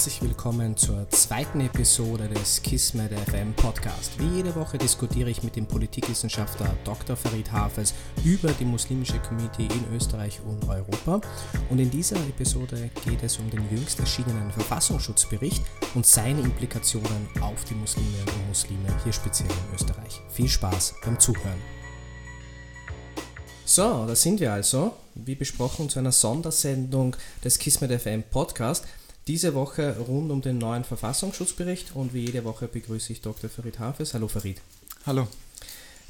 herzlich willkommen zur zweiten Episode des Kismet FM Podcast. Wie jede Woche diskutiere ich mit dem Politikwissenschaftler Dr. Farid Hafez über die muslimische Community in Österreich und Europa. Und in dieser Episode geht es um den jüngst erschienenen Verfassungsschutzbericht und seine Implikationen auf die Musliminnen und Muslime hier speziell in Österreich. Viel Spaß beim Zuhören. So, da sind wir also, wie besprochen, zu einer Sondersendung des Kismet FM Podcast. Diese Woche rund um den neuen Verfassungsschutzbericht und wie jede Woche begrüße ich Dr. Farid Hafez. Hallo Farid. Hallo.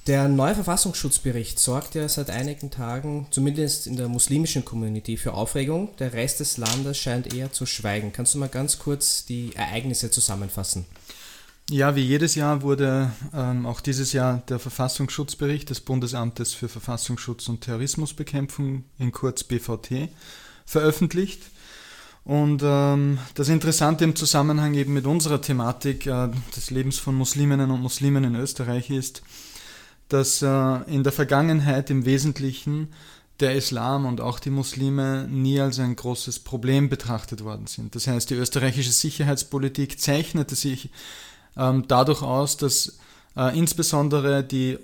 Der neue Verfassungsschutzbericht sorgt ja seit einigen Tagen, zumindest in der muslimischen Community, für Aufregung. Der Rest des Landes scheint eher zu schweigen. Kannst du mal ganz kurz die Ereignisse zusammenfassen? Ja, wie jedes Jahr wurde ähm, auch dieses Jahr der Verfassungsschutzbericht des Bundesamtes für Verfassungsschutz und Terrorismusbekämpfung, in kurz BVT, veröffentlicht. Und ähm, das Interessante im Zusammenhang eben mit unserer Thematik äh, des Lebens von Musliminnen und Muslimen in Österreich ist, dass äh, in der Vergangenheit im Wesentlichen der Islam und auch die Muslime nie als ein großes Problem betrachtet worden sind. Das heißt, die österreichische Sicherheitspolitik zeichnete sich ähm, dadurch aus, dass äh, insbesondere die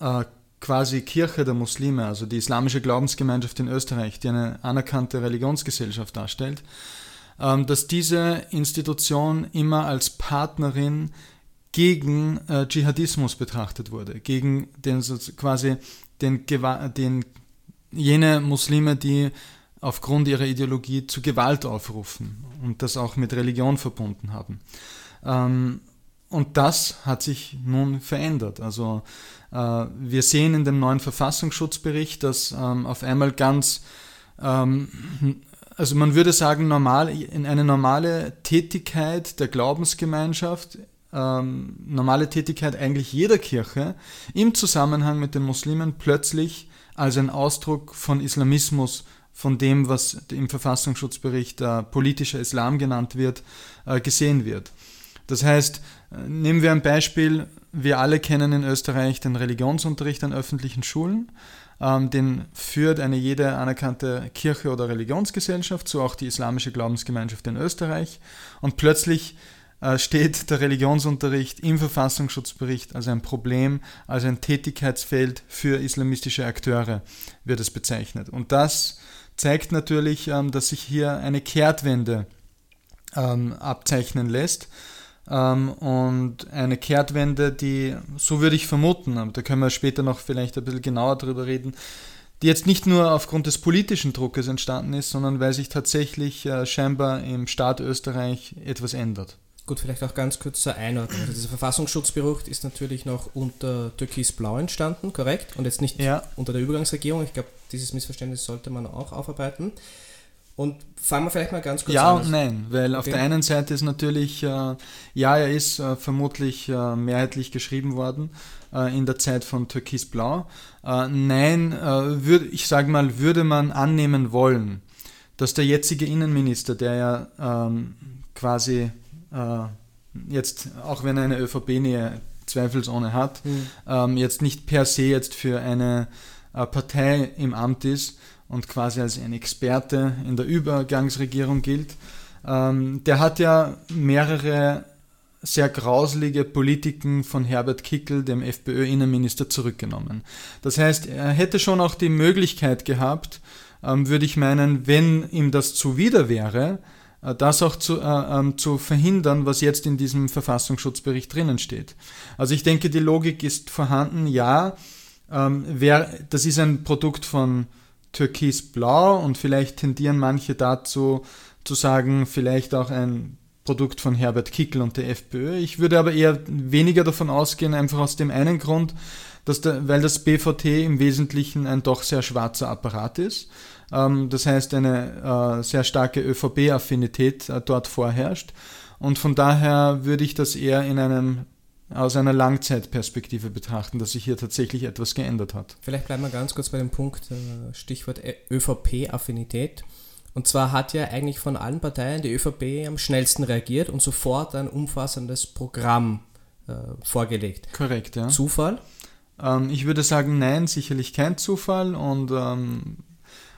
äh, quasi Kirche der Muslime, also die islamische Glaubensgemeinschaft in Österreich, die eine anerkannte Religionsgesellschaft darstellt, ähm, dass diese Institution immer als Partnerin gegen äh, Dschihadismus betrachtet wurde, gegen den quasi den, den, jene Muslime, die aufgrund ihrer Ideologie zu Gewalt aufrufen und das auch mit Religion verbunden haben. Und das hat sich nun verändert. Also äh, wir sehen in dem neuen Verfassungsschutzbericht, dass ähm, auf einmal ganz, ähm, also man würde sagen, normal, in eine normale Tätigkeit der Glaubensgemeinschaft, ähm, normale Tätigkeit eigentlich jeder Kirche im Zusammenhang mit den Muslimen plötzlich als ein Ausdruck von Islamismus von dem, was im Verfassungsschutzbericht äh, politischer Islam genannt wird, äh, gesehen wird. Das heißt, nehmen wir ein Beispiel, wir alle kennen in Österreich den Religionsunterricht an öffentlichen Schulen. Ähm, den führt eine jede anerkannte Kirche oder Religionsgesellschaft, so auch die islamische Glaubensgemeinschaft in Österreich. Und plötzlich äh, steht der Religionsunterricht im Verfassungsschutzbericht als ein Problem, als ein Tätigkeitsfeld für islamistische Akteure, wird es bezeichnet. Und das zeigt natürlich, ähm, dass sich hier eine Kehrtwende ähm, abzeichnen lässt und eine Kehrtwende, die, so würde ich vermuten, aber da können wir später noch vielleicht ein bisschen genauer drüber reden, die jetzt nicht nur aufgrund des politischen Druckes entstanden ist, sondern weil sich tatsächlich äh, scheinbar im Staat Österreich etwas ändert. Gut, vielleicht auch ganz kurz zur Einordnung. Also dieser Verfassungsschutzbericht ist natürlich noch unter Türkis-Blau entstanden, korrekt? Und jetzt nicht ja. unter der Übergangsregierung. Ich glaube, dieses Missverständnis sollte man auch aufarbeiten. Und fangen wir vielleicht mal ganz kurz ja an. Ja und nein, weil okay. auf der einen Seite ist natürlich, äh, ja, er ist äh, vermutlich äh, mehrheitlich geschrieben worden äh, in der Zeit von Türkis Blau. Äh, nein, äh, würd, ich sage mal, würde man annehmen wollen, dass der jetzige Innenminister, der ja ähm, quasi jetzt, auch wenn er eine ÖVP-Nähe zweifelsohne hat, mhm. ähm, jetzt nicht per se jetzt für eine Partei im Amt ist, und quasi als ein Experte in der Übergangsregierung gilt, ähm, der hat ja mehrere sehr grauselige Politiken von Herbert Kickel, dem FPÖ-Innenminister, zurückgenommen. Das heißt, er hätte schon auch die Möglichkeit gehabt, ähm, würde ich meinen, wenn ihm das zuwider wäre, äh, das auch zu, äh, ähm, zu verhindern, was jetzt in diesem Verfassungsschutzbericht drinnen steht. Also ich denke, die Logik ist vorhanden, ja, ähm, wer, das ist ein Produkt von türkisblau und vielleicht tendieren manche dazu zu sagen, vielleicht auch ein Produkt von Herbert Kickel und der FPÖ. Ich würde aber eher weniger davon ausgehen, einfach aus dem einen Grund, dass der, weil das BVT im Wesentlichen ein doch sehr schwarzer Apparat ist. Ähm, das heißt, eine äh, sehr starke ÖVP-Affinität äh, dort vorherrscht. Und von daher würde ich das eher in einem aus einer Langzeitperspektive betrachten, dass sich hier tatsächlich etwas geändert hat. Vielleicht bleiben wir ganz kurz bei dem Punkt, äh, Stichwort ÖVP-Affinität. Und zwar hat ja eigentlich von allen Parteien die ÖVP am schnellsten reagiert und sofort ein umfassendes Programm äh, vorgelegt. Korrekt, ja. Zufall? Ähm, ich würde sagen, nein, sicherlich kein Zufall und, ähm,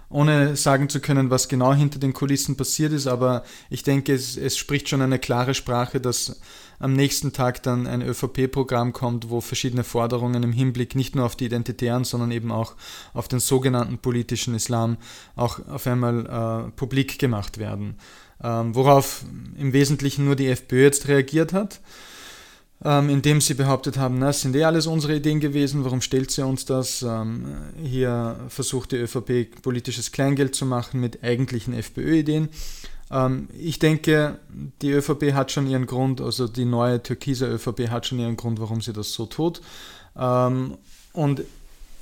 ohne sagen zu können, was genau hinter den Kulissen passiert ist. Aber ich denke, es, es spricht schon eine klare Sprache, dass am nächsten Tag dann ein ÖVP-Programm kommt, wo verschiedene Forderungen im Hinblick nicht nur auf die Identitären, sondern eben auch auf den sogenannten politischen Islam auch auf einmal äh, publik gemacht werden. Ähm, worauf im Wesentlichen nur die FPÖ jetzt reagiert hat ähm, indem sie behauptet haben, na, sind eh alles unsere Ideen gewesen, warum stellt sie uns das? Ähm, hier versucht die ÖVP politisches Kleingeld zu machen mit eigentlichen FPÖ-Ideen. Ähm, ich denke, die ÖVP hat schon ihren Grund, also die neue türkise ÖVP hat schon ihren Grund, warum sie das so tut. Ähm, und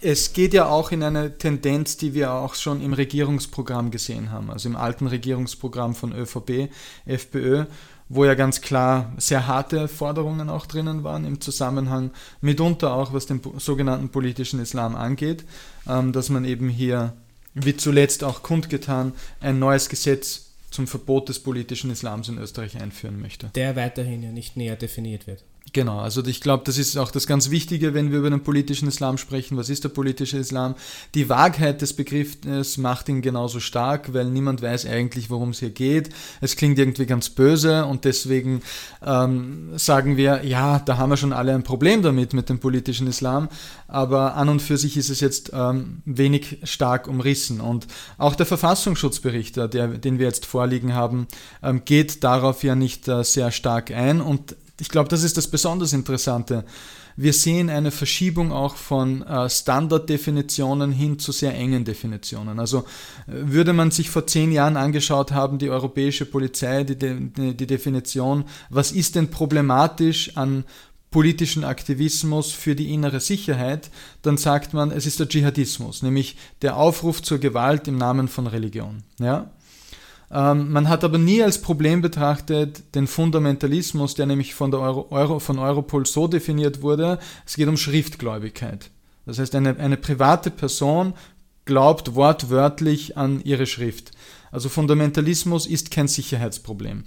es geht ja auch in eine Tendenz, die wir auch schon im Regierungsprogramm gesehen haben, also im alten Regierungsprogramm von ÖVP, FPÖ, wo ja ganz klar sehr harte Forderungen auch drinnen waren im Zusammenhang mitunter auch, was den sogenannten politischen Islam angeht, ähm, dass man eben hier, wie zuletzt auch kundgetan, ein neues Gesetz zum Verbot des politischen Islams in Österreich einführen möchte. Der weiterhin ja nicht näher definiert wird. Genau, also ich glaube, das ist auch das ganz Wichtige, wenn wir über den politischen Islam sprechen. Was ist der politische Islam? Die Wahrheit des Begriffs macht ihn genauso stark, weil niemand weiß eigentlich, worum es hier geht. Es klingt irgendwie ganz böse und deswegen ähm, sagen wir, ja, da haben wir schon alle ein Problem damit, mit dem politischen Islam. Aber an und für sich ist es jetzt ähm, wenig stark umrissen. Und auch der Verfassungsschutzbericht, der, den wir jetzt vorliegen haben, ähm, geht darauf ja nicht äh, sehr stark ein und ich glaube, das ist das besonders Interessante. Wir sehen eine Verschiebung auch von äh, Standarddefinitionen hin zu sehr engen Definitionen. Also äh, würde man sich vor zehn Jahren angeschaut haben, die europäische Polizei, die, die, die Definition, was ist denn problematisch an politischen Aktivismus für die innere Sicherheit, dann sagt man, es ist der Dschihadismus, nämlich der Aufruf zur Gewalt im Namen von Religion. Ja? Ähm, man hat aber nie als Problem betrachtet den Fundamentalismus, der nämlich von, der Euro, Euro, von Europol so definiert wurde, es geht um Schriftgläubigkeit. Das heißt, eine, eine private Person glaubt wortwörtlich an ihre Schrift. Also Fundamentalismus ist kein Sicherheitsproblem.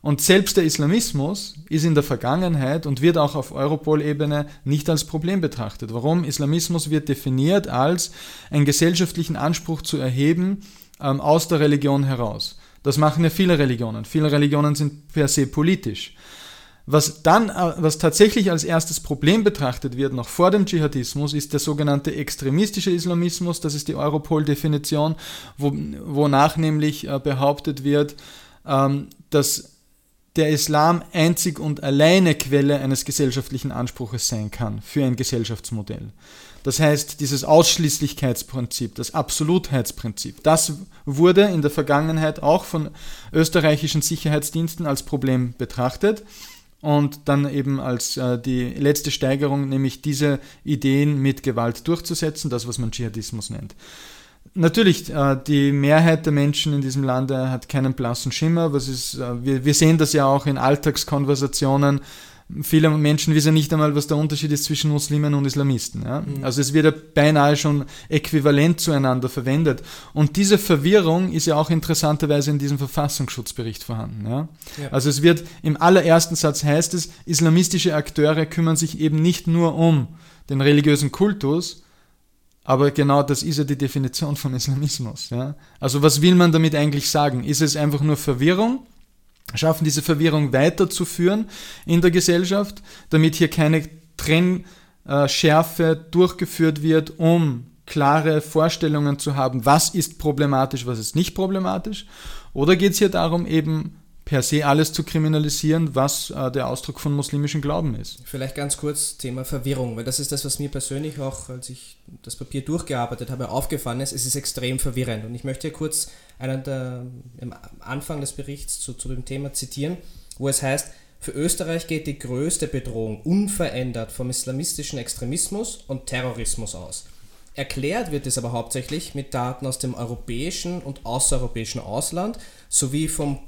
Und selbst der Islamismus ist in der Vergangenheit und wird auch auf Europol-Ebene nicht als Problem betrachtet. Warum? Islamismus wird definiert als einen gesellschaftlichen Anspruch zu erheben ähm, aus der Religion heraus. Das machen ja viele Religionen. Viele Religionen sind per se politisch. Was dann, äh, was tatsächlich als erstes Problem betrachtet wird, noch vor dem Dschihadismus, ist der sogenannte extremistische Islamismus. Das ist die Europol-Definition, wo, wonach nämlich äh, behauptet wird, ähm, dass der Islam einzig und alleine Quelle eines gesellschaftlichen Anspruches sein kann für ein Gesellschaftsmodell. Das heißt, dieses Ausschließlichkeitsprinzip, das Absolutheitsprinzip, das wurde in der Vergangenheit auch von österreichischen Sicherheitsdiensten als Problem betrachtet und dann eben als äh, die letzte Steigerung, nämlich diese Ideen mit Gewalt durchzusetzen, das, was man Dschihadismus nennt. Natürlich, äh, die Mehrheit der Menschen in diesem Lande hat keinen blassen Schimmer. Was ist, äh, wir, wir sehen das ja auch in Alltagskonversationen viele Menschen wissen nicht einmal, was der Unterschied ist zwischen Muslimen und Islamisten. Ja? Mhm. Also es wird ja beinahe schon äquivalent zueinander verwendet. Und diese Verwirrung ist ja auch interessanterweise in diesem Verfassungsschutzbericht vorhanden. Ja? ja? Also es wird im allerersten Satz heißt es, islamistische Akteure kümmern sich eben nicht nur um den religiösen Kultus, aber genau das ist ja die Definition von Islamismus. Ja? Also was will man damit eigentlich sagen? Ist es einfach nur Verwirrung? Schaffen, diese Verwirrung weiterzuführen in der Gesellschaft, damit hier keine Trennschärfe durchgeführt wird, um klare Vorstellungen zu haben, was ist problematisch, was ist nicht problematisch? Oder geht es hier darum, eben per se alles zu kriminalisieren, was äh, der Ausdruck von muslimischem Glauben ist. Vielleicht ganz kurz Thema Verwirrung, weil das ist das, was mir persönlich auch, als ich das Papier durchgearbeitet habe, aufgefallen ist. Es ist extrem verwirrend. Und ich möchte hier kurz einen der, am Anfang des Berichts zu, zu dem Thema zitieren, wo es heißt, für Österreich geht die größte Bedrohung unverändert vom islamistischen Extremismus und Terrorismus aus. Erklärt wird es aber hauptsächlich mit Daten aus dem europäischen und außereuropäischen Ausland sowie vom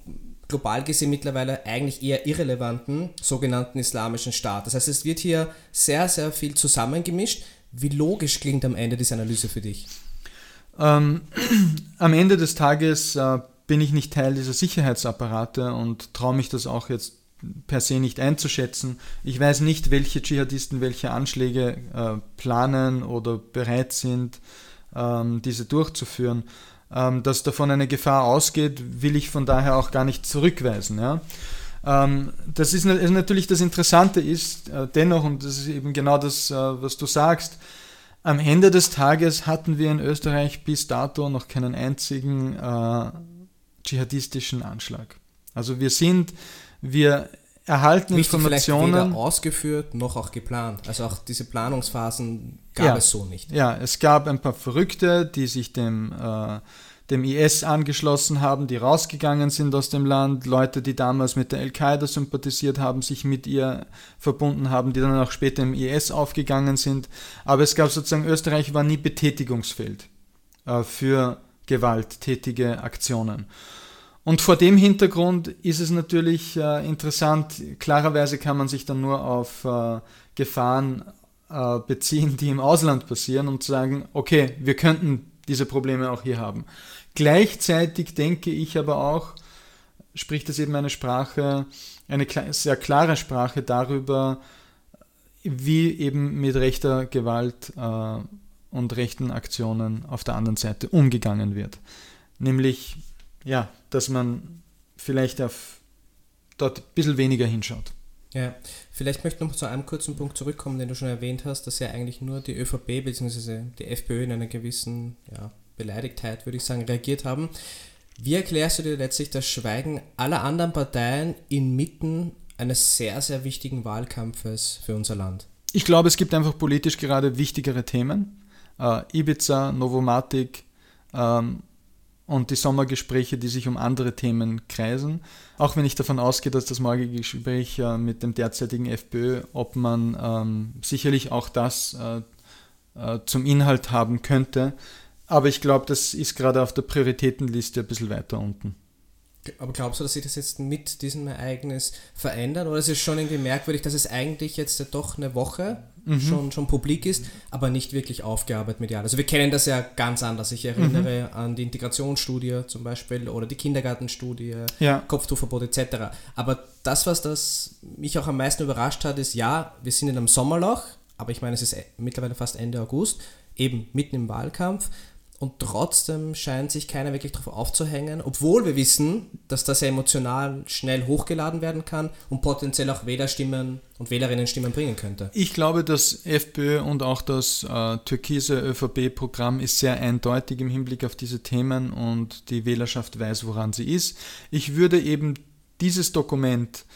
global gesehen mittlerweile eigentlich eher irrelevanten sogenannten islamischen Staat. Das heißt, es wird hier sehr, sehr viel zusammengemischt. Wie logisch klingt am Ende diese Analyse für dich? Ähm, am Ende des Tages äh, bin ich nicht Teil dieser Sicherheitsapparate und traue mich das auch jetzt per se nicht einzuschätzen. Ich weiß nicht, welche Dschihadisten welche Anschläge äh, planen oder bereit sind ähm, diese durchzuführen. Ähm, dass davon eine Gefahr ausgeht, will ich von daher auch gar nicht zurückweisen. Ja? Ähm, das ist, ist, natürlich das Interessante ist äh, dennoch, und das ist eben genau das, äh, was du sagst, am Ende des Tages hatten wir in Österreich bis dato noch keinen einzigen äh, dschihadistischen Anschlag. Also wir sind, wir erhalten Wichtig Informationen. Weder ausgeführt noch auch geplant. Also auch diese Planungsphasen gab ja, es so nicht. Ja, es gab ein paar Verrückte, die sich dem, äh, dem IS angeschlossen haben, die rausgegangen sind aus dem Land, Leute, die damals mit der Al-Qaida sympathisiert haben, sich mit ihr verbunden haben, die dann auch später im IS aufgegangen sind. Aber es gab sozusagen, Österreich war nie Betätigungsfeld äh, für gewalttätige Aktionen. Und vor dem Hintergrund ist es natürlich äh, interessant, klarerweise kann man sich dann nur auf äh, Gefahren äh, beziehen, die im Ausland passieren und sagen, okay, wir könnten diese Probleme auch hier haben. Gleichzeitig denke ich aber auch, spricht es eben eine Sprache, eine sehr klare Sprache darüber, wie eben mit rechter Gewalt äh, und rechten Aktionen auf der anderen Seite umgegangen wird. Nämlich ja, dass man vielleicht auf dort ein bisschen weniger hinschaut. Ja, vielleicht möchte ich noch zu einem kurzen Punkt zurückkommen, den du schon erwähnt hast, dass ja eigentlich nur die ÖVP bzw. die FPÖ in einer gewissen ja, Beleidigtheit, würde ich sagen, reagiert haben. Wie erklärst du dir letztlich das Schweigen aller anderen Parteien inmitten eines sehr, sehr wichtigen Wahlkampfes für unser Land? Ich glaube, es gibt einfach politisch gerade wichtigere Themen. Äh, Ibiza, Novomatic, ähm, und die Sommergespräche, die sich um andere Themen kreisen. Auch wenn ich davon ausgehe, dass das morgige Gespräch äh, mit dem derzeitigen FPÖ, ob man ähm, sicherlich auch das äh, äh, zum Inhalt haben könnte. Aber ich glaube, das ist gerade auf der Prioritätenliste ein bisschen weiter unten. Aber glaubst du, dass sich das jetzt mit diesem Ereignis verändert? Oder ist es schon irgendwie merkwürdig, dass es eigentlich jetzt doch eine Woche mhm. schon, schon publik ist, aber nicht wirklich aufgearbeitet medial. Also wir kennen das ja ganz anders. Ich erinnere mhm. an die Integrationsstudie zum Beispiel oder die Kindergartenstudie, ja. Kopftuchverbot etc. Aber das, was das mich auch am meisten überrascht hat, ist, ja, wir sind in einem Sommerloch, aber ich meine, es ist mittlerweile fast Ende August, eben mitten im Wahlkampf und trotzdem scheint sich keiner wirklich darauf aufzuhängen, obwohl wir wissen, dass das ja emotional schnell hochgeladen werden kann und potenziell auch Wählerstimmen und Wählerinnenstimmen bringen könnte. Ich glaube, das FPÖ und auch das äh, türkise ÖVP-Programm ist sehr eindeutig im Hinblick auf diese Themen und die Wählerschaft weiß, woran sie ist. Ich würde eben dieses Dokument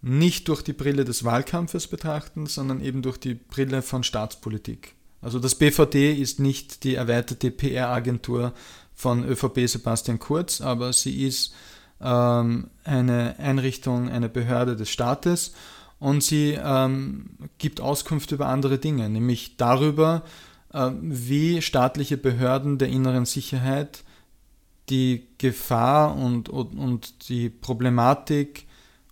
nicht durch die Brille des Wahlkampfes betrachten, sondern eben durch die Brille von Staatspolitik. Also das BVD ist nicht die erweiterte PR-Agentur von ÖVP Sebastian Kurz, aber sie ist ähm, eine Einrichtung, eine Behörde des Staates und sie ähm, gibt Auskunft über andere Dinge, nämlich darüber, äh, wie staatliche Behörden der inneren Sicherheit die Gefahr und, und, und die Problematik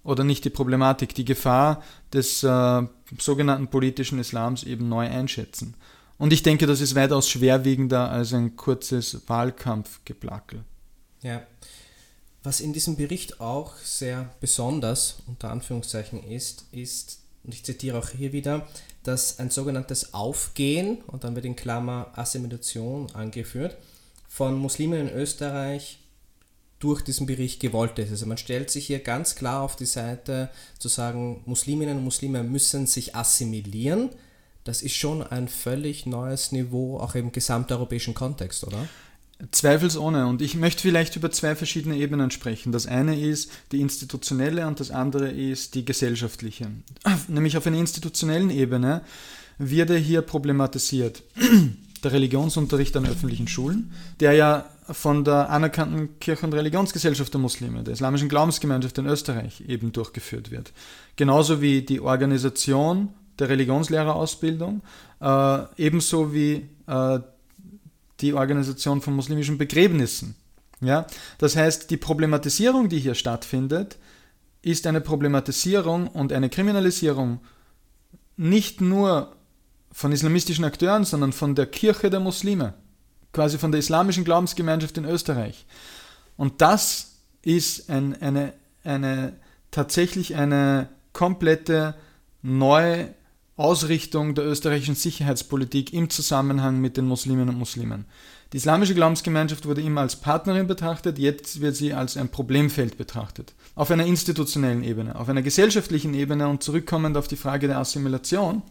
oder nicht die Problematik, die Gefahr des äh, sogenannten politischen Islams eben neu einschätzen. Und ich denke, das ist weitaus schwerwiegender als ein kurzes Wahlkampfgeplackel. Ja. Was in diesem Bericht auch sehr besonders unter Anführungszeichen ist, ist, und ich zitiere auch hier wieder, dass ein sogenanntes Aufgehen, und dann wird in Klammer Assimilation angeführt, von Muslimen in Österreich durch diesen Bericht gewollt ist. Also man stellt sich hier ganz klar auf die Seite zu sagen, Musliminnen und Muslime müssen sich assimilieren, das ist schon ein völlig neues Niveau, auch im gesamteuropäischen Kontext, oder? Zweifelsohne. Und ich möchte vielleicht über zwei verschiedene Ebenen sprechen. Das eine ist die institutionelle und das andere ist die gesellschaftliche. Nämlich auf einer institutionellen Ebene wird er hier problematisiert. Der Religionsunterricht an öffentlichen Schulen, der ja von der anerkannten Kirche- und Religionsgesellschaft der Muslime, der Islamischen Glaubensgemeinschaft in Österreich eben durchgeführt wird. Genauso wie die Organisation der Religionslehrerausbildung, äh, ebenso wie äh, die Organisation von muslimischen Begräbnissen. Ja? Das heißt, die Problematisierung, die hier stattfindet, ist eine Problematisierung und eine Kriminalisierung nicht nur von islamistischen Akteuren, sondern von der Kirche der Muslime, quasi von der islamischen Glaubensgemeinschaft in Österreich. Und das ist ein, eine, eine, tatsächlich eine komplette neue Ausrichtung der österreichischen Sicherheitspolitik im Zusammenhang mit den Musliminnen und Muslimen. Die islamische Glaubensgemeinschaft wurde immer als Partnerin betrachtet, jetzt wird sie als ein Problemfeld betrachtet. Auf einer institutionellen Ebene, auf einer gesellschaftlichen Ebene und zurückkommend auf die Frage der Assimilation,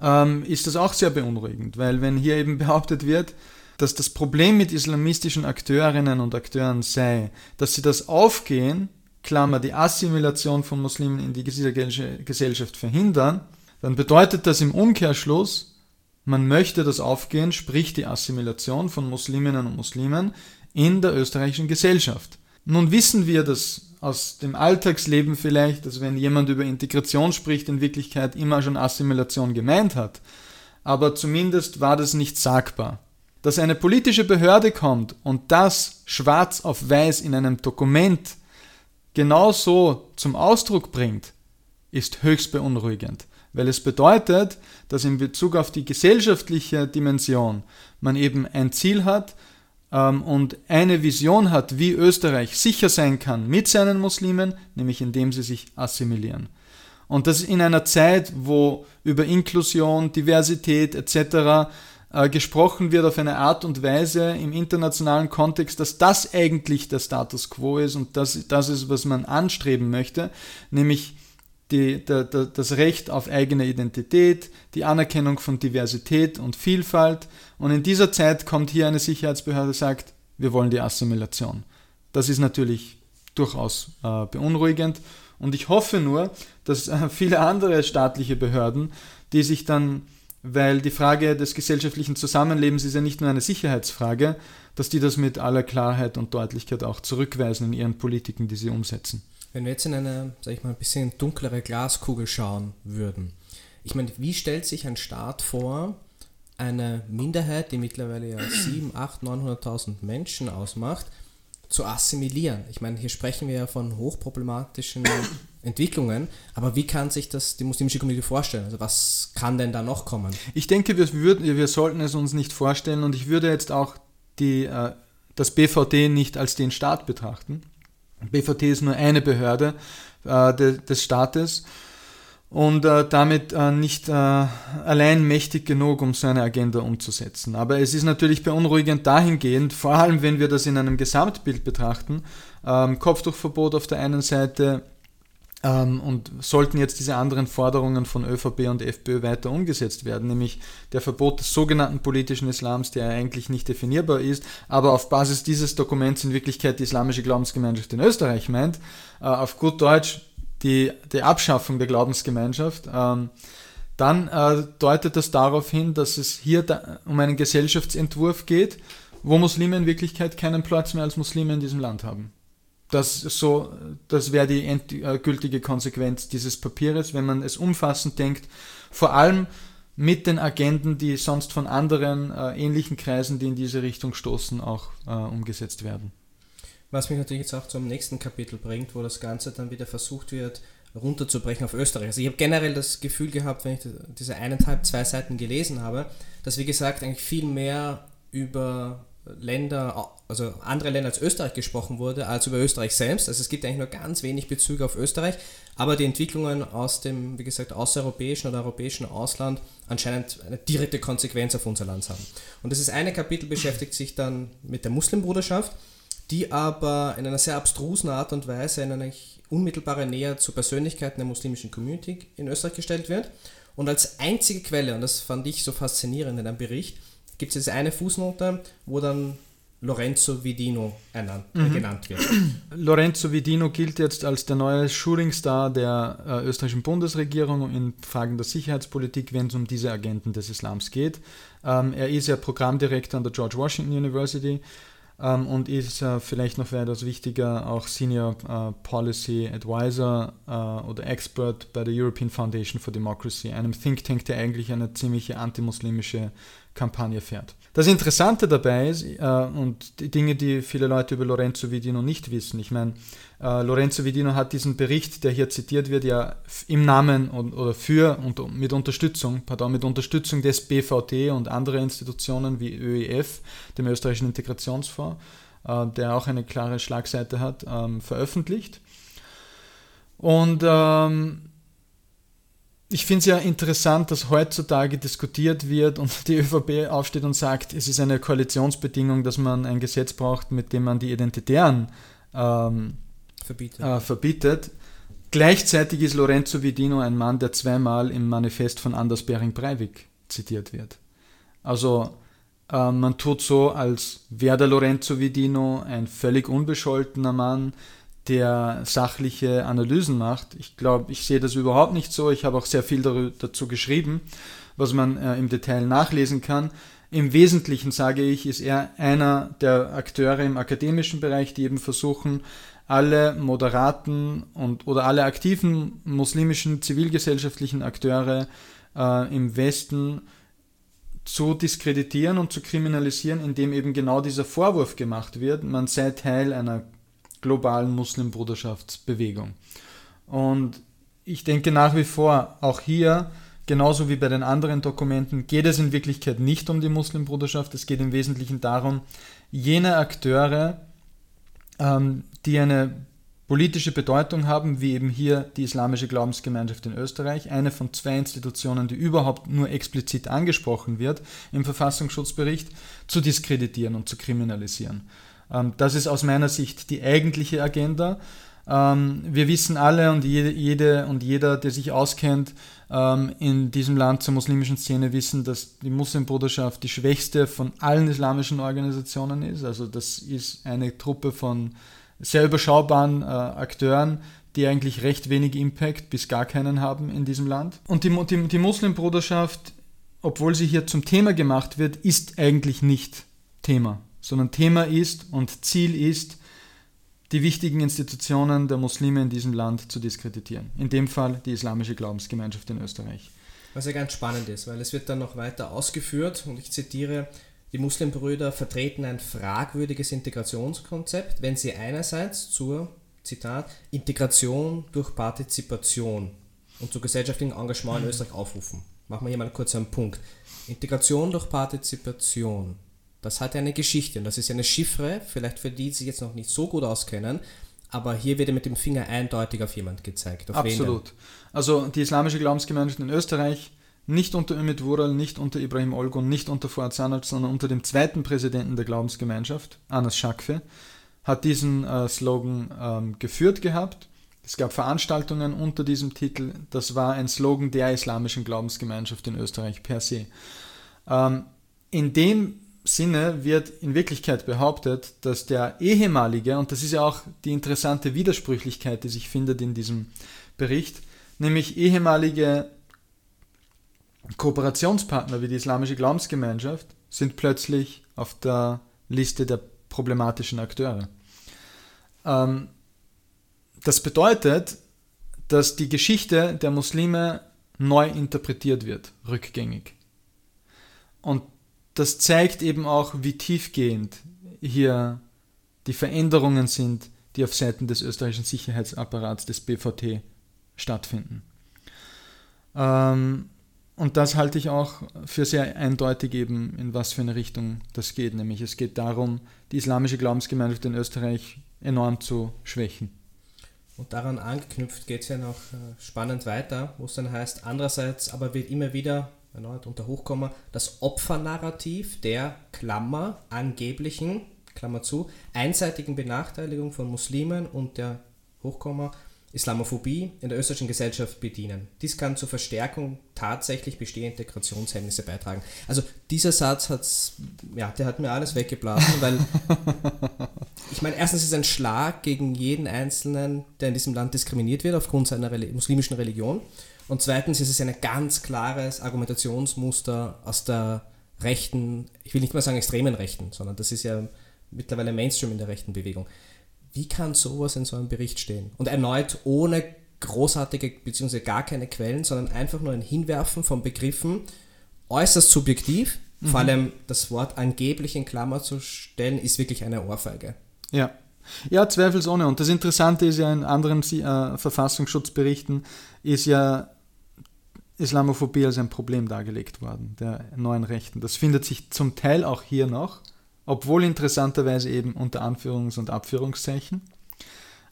ähm, ist das auch sehr beunruhigend, weil wenn hier eben behauptet wird, dass das Problem mit islamistischen Akteurinnen und Akteuren sei, dass sie das Aufgehen, Klammer, die Assimilation von Muslimen in die Gesellschaft verhindern, dann bedeutet das im Umkehrschluss, man möchte das Aufgehen, sprich die Assimilation von Musliminnen und Muslimen in der österreichischen Gesellschaft. Nun wissen wir das aus dem Alltagsleben vielleicht, dass wenn jemand über Integration spricht, in Wirklichkeit immer schon Assimilation gemeint hat. Aber zumindest war das nicht sagbar. Dass eine politische Behörde kommt und das schwarz auf weiß in einem Dokument genauso zum Ausdruck bringt, ist höchst beunruhigend, weil es bedeutet, dass in Bezug auf die gesellschaftliche Dimension man eben ein Ziel hat, ähm, und eine Vision hat, wie Österreich sicher sein kann mit seinen Muslimen, nämlich indem sie sich assimilieren. Und das in einer Zeit, wo über Inklusion, Diversität etc. Äh, gesprochen wird auf eine Art und Weise im internationalen Kontext, dass das eigentlich der Status quo ist und das, das ist, was man anstreben möchte, nämlich die, der, der, das Recht auf eigene Identität, die Anerkennung von Diversität und Vielfalt. Und in dieser Zeit kommt hier eine Sicherheitsbehörde sagt, wir wollen die Assimilation. Das ist natürlich durchaus äh, beunruhigend. Und ich hoffe nur, dass äh, viele andere staatliche Behörden, die sich dann, weil die Frage des gesellschaftlichen Zusammenlebens ist ja nicht nur eine Sicherheitsfrage, dass die das mit aller Klarheit und Deutlichkeit auch zurückweisen in ihren Politiken, die sie umsetzen. Wenn wir jetzt in eine, sag ich mal, ein bisschen dunklere Glaskugel schauen würden, ich meine, wie stellt sich ein Staat vor, eine Minderheit, die mittlerweile ja 7, 8, 900.000 Menschen ausmacht, zu assimilieren? Ich meine, hier sprechen wir ja von hochproblematischen Entwicklungen, aber wie kann sich das die muslimische Community vorstellen? Also was kann denn da noch kommen? Ich denke, wir, würden, wir sollten es uns nicht vorstellen und ich würde jetzt auch die, äh, das BVD nicht als den Staat betrachten. BVT ist nur eine Behörde äh, de, des Staates und äh, damit äh, nicht äh, allein mächtig genug, um so eine Agenda umzusetzen. Aber es ist natürlich beunruhigend dahingehend, vor allem wenn wir das in einem Gesamtbild betrachten, ähm, Kopftuchverbot auf der einen Seite, und sollten jetzt diese anderen Forderungen von ÖVP und FPÖ weiter umgesetzt werden, nämlich der Verbot des sogenannten politischen Islams, der eigentlich nicht definierbar ist, aber auf Basis dieses Dokuments in Wirklichkeit die islamische Glaubensgemeinschaft in Österreich meint, äh, auf gut Deutsch die, die Abschaffung der Glaubensgemeinschaft, ähm, dann äh, deutet das darauf hin, dass es hier um einen Gesellschaftsentwurf geht, wo Muslime in Wirklichkeit keinen Platz mehr als Muslime in diesem Land haben. Das, so, das wäre die endgültige Konsequenz dieses Papieres, wenn man es umfassend denkt. Vor allem mit den Agenden, die sonst von anderen äh, ähnlichen Kreisen, die in diese Richtung stoßen, auch äh, umgesetzt werden. Was mich natürlich jetzt auch zum nächsten Kapitel bringt, wo das Ganze dann wieder versucht wird, runterzubrechen auf Österreich. Also ich habe generell das Gefühl gehabt, wenn ich diese eineinhalb, zwei Seiten gelesen habe, dass wie gesagt eigentlich viel mehr über Länder, also andere Länder als Österreich gesprochen wurde, als über Österreich selbst. Also es gibt eigentlich nur ganz wenig Bezüge auf Österreich, aber die Entwicklungen aus dem, wie gesagt, außereuropäischen oder europäischen Ausland anscheinend eine direkte Konsequenz auf unser Land haben. Und das ist eine Kapitel beschäftigt sich dann mit der Muslimbruderschaft, die aber in einer sehr abstrusen Art und Weise in einer unmittelbare Nähe zu Persönlichkeiten der muslimischen Community in Österreich gestellt wird. Und als einzige Quelle, und das fand ich so faszinierend in einem Bericht, gibt es jetzt eine Fußnote, wo dann Lorenzo Vidino ernannt, mhm. genannt wird. Lorenzo Vidino gilt jetzt als der neue Shootingstar der äh, österreichischen Bundesregierung in Fragen der Sicherheitspolitik, wenn es um diese Agenten des Islams geht. Ähm, er ist ja Programmdirektor an der George Washington University ähm, und ist äh, vielleicht noch weitaus wichtiger auch Senior äh, Policy Advisor äh, oder Expert bei der European Foundation for Democracy, einem Think Tank, der eigentlich eine ziemliche antimuslimische Kampagne fährt. Das Interessante dabei ist, äh, und die Dinge, die viele Leute über Lorenzo Vidino nicht wissen, ich meine, äh, Lorenzo Vidino hat diesen Bericht, der hier zitiert wird, ja im Namen und, oder für und mit Unterstützung, pardon, mit Unterstützung des BVT und anderer Institutionen wie ÖEF, dem österreichischen Integrationsfonds, äh, der auch eine klare Schlagseite hat, ähm, veröffentlicht. Und ähm, ich finde es ja interessant, dass heutzutage diskutiert wird und die ÖVP aufsteht und sagt, es ist eine Koalitionsbedingung, dass man ein Gesetz braucht, mit dem man die Identitären ähm, verbietet. Äh, verbietet. Gleichzeitig ist Lorenzo Vidino ein Mann, der zweimal im Manifest von Anders Bering Breivik zitiert wird. Also äh, man tut so, als wäre der Lorenzo Vidino ein völlig unbescholtener Mann, der sachliche Analysen macht. Ich glaube, ich sehe das überhaupt nicht so. Ich habe auch sehr viel dazu geschrieben, was man äh, im Detail nachlesen kann. Im Wesentlichen, sage ich, ist er einer der Akteure im akademischen Bereich, die eben versuchen, alle moderaten und oder alle aktiven muslimischen zivilgesellschaftlichen Akteure äh, im Westen zu diskreditieren und zu kriminalisieren, indem eben genau dieser Vorwurf gemacht wird, man sei Teil einer globalen Muslimbruderschaftsbewegung. Und ich denke nach wie vor, auch hier, genauso wie bei den anderen Dokumenten, geht es in Wirklichkeit nicht um die Muslimbruderschaft. Es geht im Wesentlichen darum, jene Akteure, ähm, die eine politische Bedeutung haben, wie eben hier die Islamische Glaubensgemeinschaft in Österreich, eine von zwei Institutionen, die überhaupt nur explizit angesprochen wird im Verfassungsschutzbericht, zu diskreditieren und zu kriminalisieren. Ähm, das ist aus meiner Sicht die eigentliche Agenda. Ähm, wir wissen alle und jede, jede und jeder, der sich auskennt ähm, in diesem Land zur muslimischen Szene, wissen, dass die Muslimbruderschaft die schwächste von allen islamischen Organisationen ist. Also das ist eine Truppe von sehr überschaubaren äh, Akteuren, die eigentlich recht wenig Impact bis gar keinen haben in diesem Land. Und die, die, die Muslimbruderschaft, obwohl sie hier zum Thema gemacht wird, ist eigentlich nicht Thema sondern Thema ist und Ziel ist, die wichtigen Institutionen der Muslime in diesem Land zu diskreditieren. In dem Fall die Islamische Glaubensgemeinschaft in Österreich. Was ja ganz spannend ist, weil es wird dann noch weiter ausgeführt und ich zitiere, die Muslimbrüder vertreten ein fragwürdiges Integrationskonzept, wenn sie einerseits zur, Zitat, Integration durch Partizipation und zu gesellschaftlichem Engagement in Österreich aufrufen. Machen wir hier mal kurz einen Punkt. Integration durch Partizipation das hat eine Geschichte und das ist eine Chiffre, vielleicht für die, die sich jetzt noch nicht so gut auskennen, aber hier wird mit dem Finger eindeutig auf jemand gezeigt. Auf Absolut. Also die islamische Glaubensgemeinschaft in Österreich, nicht unter Ümit Wural, nicht unter Ibrahim Olgun, nicht unter Fuad Sanat, sondern unter dem zweiten Präsidenten der Glaubensgemeinschaft, Anas Shakfe, hat diesen äh, Slogan ähm, geführt gehabt. Es gab Veranstaltungen unter diesem Titel. Das war ein Slogan der islamischen Glaubensgemeinschaft in Österreich per se. Ähm, in dem Sinne wird in Wirklichkeit behauptet, dass der ehemalige, und das ist ja auch die interessante Widersprüchlichkeit, die sich findet in diesem Bericht, nämlich ehemalige Kooperationspartner wie die Islamische Glaubensgemeinschaft sind plötzlich auf der Liste der problematischen Akteure. Ähm, das bedeutet, dass die Geschichte der Muslime neu interpretiert wird, rückgängig. Und das zeigt eben auch, wie tiefgehend hier die Veränderungen sind, die auf Seiten des österreichischen Sicherheitsapparats des BVT stattfinden. Ähm, und das halte ich auch für sehr eindeutig eben, in was für eine Richtung das geht. Nämlich es geht darum, die islamische Glaubensgemeinschaft in Österreich enorm zu schwächen. Und daran angeknüpft geht es ja noch äh, spannend weiter, wo es dann heißt, andererseits aber wird immer wieder erneut unter Hochkomma, das Opfernarrativ der Klammer angeblichen, Klammer zu, einseitigen Benachteiligung von Muslimen und der Hochkomma Islamophobie in der österreichischen Gesellschaft bedienen. Dies kann zur Verstärkung tatsächlich bestehender Integrationshemmnisse beitragen. Also dieser Satz hat's, ja, der hat mir alles weggeblasen, weil ich meine, erstens ist es ein Schlag gegen jeden Einzelnen, der in diesem Land diskriminiert wird aufgrund seiner muslimischen Religion. Und zweitens ist es ein ganz klares Argumentationsmuster aus der rechten, ich will nicht mal sagen extremen Rechten, sondern das ist ja mittlerweile Mainstream in der rechten Bewegung. Wie kann sowas in so einem Bericht stehen? Und erneut ohne großartige bzw. gar keine Quellen, sondern einfach nur ein Hinwerfen von Begriffen, äußerst subjektiv. Mhm. Vor allem das Wort angeblich in Klammer zu stellen, ist wirklich eine Ohrfeige. Ja. Ja, zweifelsohne. Und das Interessante ist ja in anderen äh, Verfassungsschutzberichten, ist ja Islamophobie als ein Problem dargelegt worden, der neuen Rechten. Das findet sich zum Teil auch hier noch, obwohl interessanterweise eben unter Anführungs- und Abführungszeichen,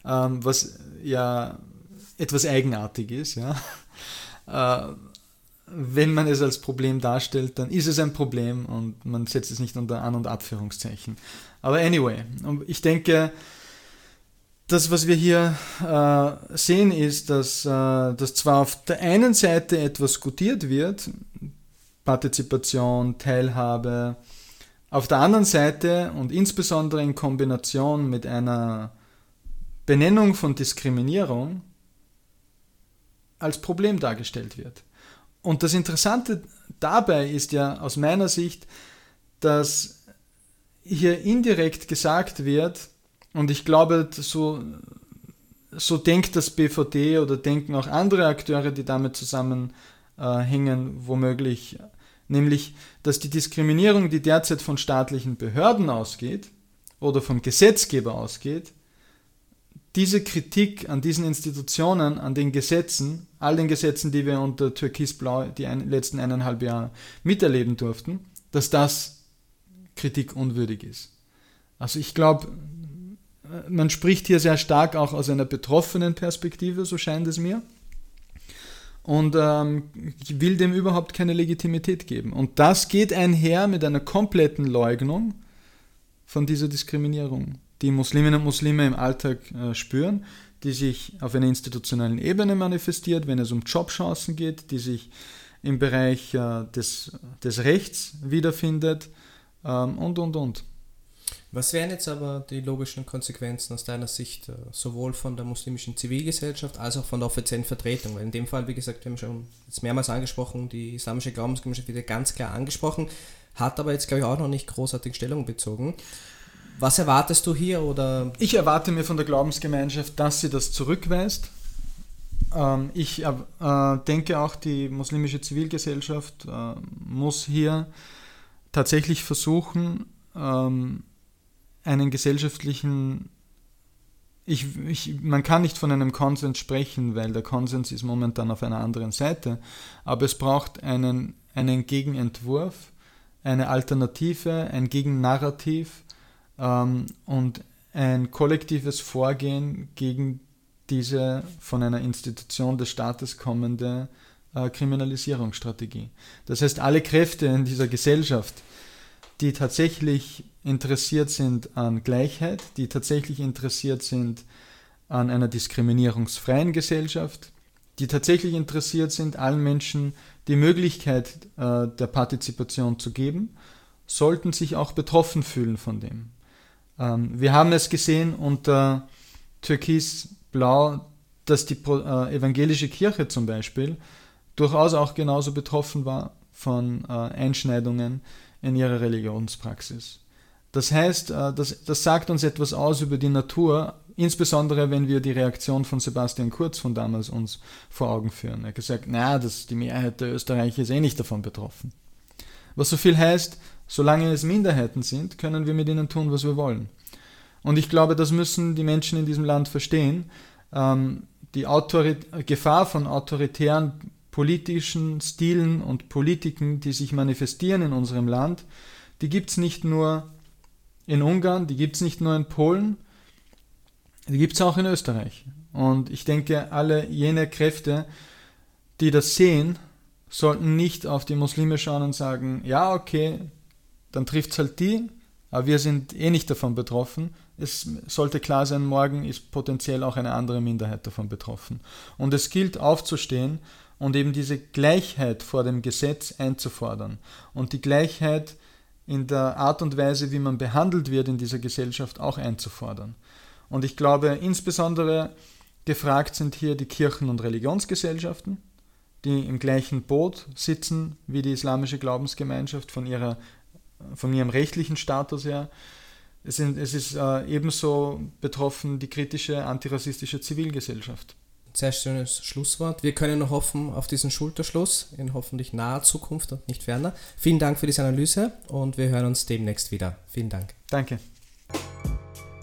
ähm, was ja etwas eigenartig ist. Ja. äh, wenn man es als Problem darstellt, dann ist es ein Problem und man setzt es nicht unter An- und Abführungszeichen. Aber anyway, ich denke, das, was wir hier äh, sehen, ist, dass, äh, dass zwar auf der einen Seite etwas gutiert wird, Partizipation, Teilhabe, auf der anderen Seite und insbesondere in Kombination mit einer Benennung von Diskriminierung als Problem dargestellt wird. Und das Interessante dabei ist ja aus meiner Sicht, dass hier indirekt gesagt wird, und ich glaube, so, so denkt das BVD oder denken auch andere Akteure, die damit zusammenhängen, äh, womöglich, nämlich, dass die Diskriminierung, die derzeit von staatlichen Behörden ausgeht oder vom Gesetzgeber ausgeht, diese Kritik an diesen Institutionen, an den Gesetzen, all den Gesetzen, die wir unter Türkisblau die ein, letzten eineinhalb Jahre miterleben durften, dass das Kritik unwürdig ist. Also ich glaube, man spricht hier sehr stark auch aus einer betroffenen Perspektive, so scheint es mir. Und ähm, will dem überhaupt keine Legitimität geben. Und das geht einher mit einer kompletten Leugnung von dieser Diskriminierung die Musliminnen und Muslime im Alltag äh, spüren, die sich auf einer institutionellen Ebene manifestiert, wenn es um Jobchancen geht, die sich im Bereich äh, des, des Rechts wiederfindet ähm, und, und, und. Was wären jetzt aber die logischen Konsequenzen aus deiner Sicht, äh, sowohl von der muslimischen Zivilgesellschaft als auch von der offiziellen Vertretung? Weil in dem Fall, wie gesagt, wir haben schon jetzt mehrmals angesprochen, die islamische Glaubensgemeinschaft wird ganz klar angesprochen, hat aber jetzt, glaube ich, auch noch nicht großartig Stellung bezogen. Was erwartest du hier? Oder? Ich erwarte mir von der Glaubensgemeinschaft, dass sie das zurückweist. Ähm, ich äh, denke auch, die muslimische Zivilgesellschaft äh, muss hier tatsächlich versuchen, ähm, einen gesellschaftlichen ich, ich, man kann nicht von einem Konsens sprechen, weil der Konsens ist momentan auf einer anderen Seite, aber es braucht einen, einen Gegenentwurf, eine Alternative, ein Gegennarrativ, ähm, und ein kollektives Vorgehen gegen diese von einer Institution des Staates kommende äh, Kriminalisierungsstrategie. Das heißt, alle Kräfte in dieser Gesellschaft, die tatsächlich interessiert sind an Gleichheit, die tatsächlich interessiert sind an einer diskriminierungsfreien Gesellschaft, die tatsächlich interessiert sind, allen Menschen die Möglichkeit äh, der Partizipation zu geben, sollten sich auch betroffen fühlen von dem. Ähm, wir haben es gesehen unter Türkis-Blau, dass die äh, evangelische Kirche zum Beispiel durchaus auch genauso betroffen war von äh, Einschneidungen in ihrer Religionspraxis. Das heißt, äh, das, das sagt uns etwas aus über die Natur, insbesondere wenn wir die Reaktion von Sebastian Kurz von damals uns vor Augen führen. Er hat gesagt, naja, die Mehrheit der Österreicher ist eh nicht davon betroffen. Was so viel heißt, solange es Minderheiten sind, können wir mit ihnen tun, was wir wollen. Und ich glaube, das müssen die Menschen in diesem Land verstehen. Ähm, die Autorit Gefahr von autoritären politischen Stilen und Politiken, die sich manifestieren in unserem Land, die gibt es nicht nur in Ungarn, die gibt es nicht nur in Polen, die gibt es auch in Österreich. Und ich denke, alle jene Kräfte, die das sehen, sollten nicht auf die Muslime schauen und sagen, ja, okay, dann trifft es halt die, aber wir sind eh nicht davon betroffen. Es sollte klar sein, morgen ist potenziell auch eine andere Minderheit davon betroffen. Und es gilt aufzustehen und eben diese Gleichheit vor dem Gesetz einzufordern. Und die Gleichheit in der Art und Weise, wie man behandelt wird in dieser Gesellschaft, auch einzufordern. Und ich glaube, insbesondere gefragt sind hier die Kirchen- und Religionsgesellschaften, die im gleichen Boot sitzen wie die islamische Glaubensgemeinschaft von, ihrer, von ihrem rechtlichen Status her. Es, sind, es ist äh, ebenso betroffen die kritische antirassistische Zivilgesellschaft. Sehr schönes Schlusswort. Wir können noch hoffen auf diesen Schulterschluss in hoffentlich naher Zukunft und nicht ferner. Vielen Dank für diese Analyse und wir hören uns demnächst wieder. Vielen Dank. Danke.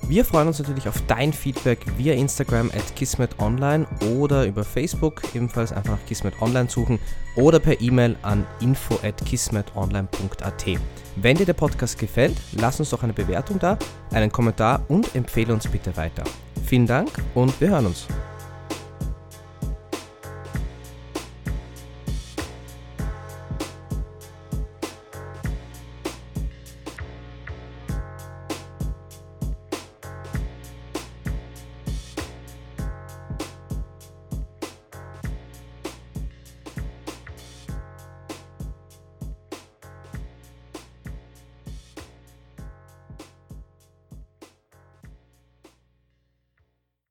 Wir freuen uns natürlich auf dein Feedback via Instagram at kismetonline oder über Facebook, ebenfalls einfach nach Kismet Online suchen oder per E-Mail an info at kismetonline.at. Wenn dir der Podcast gefällt, lass uns doch eine Bewertung da, einen Kommentar und empfehle uns bitte weiter. Vielen Dank und wir hören uns.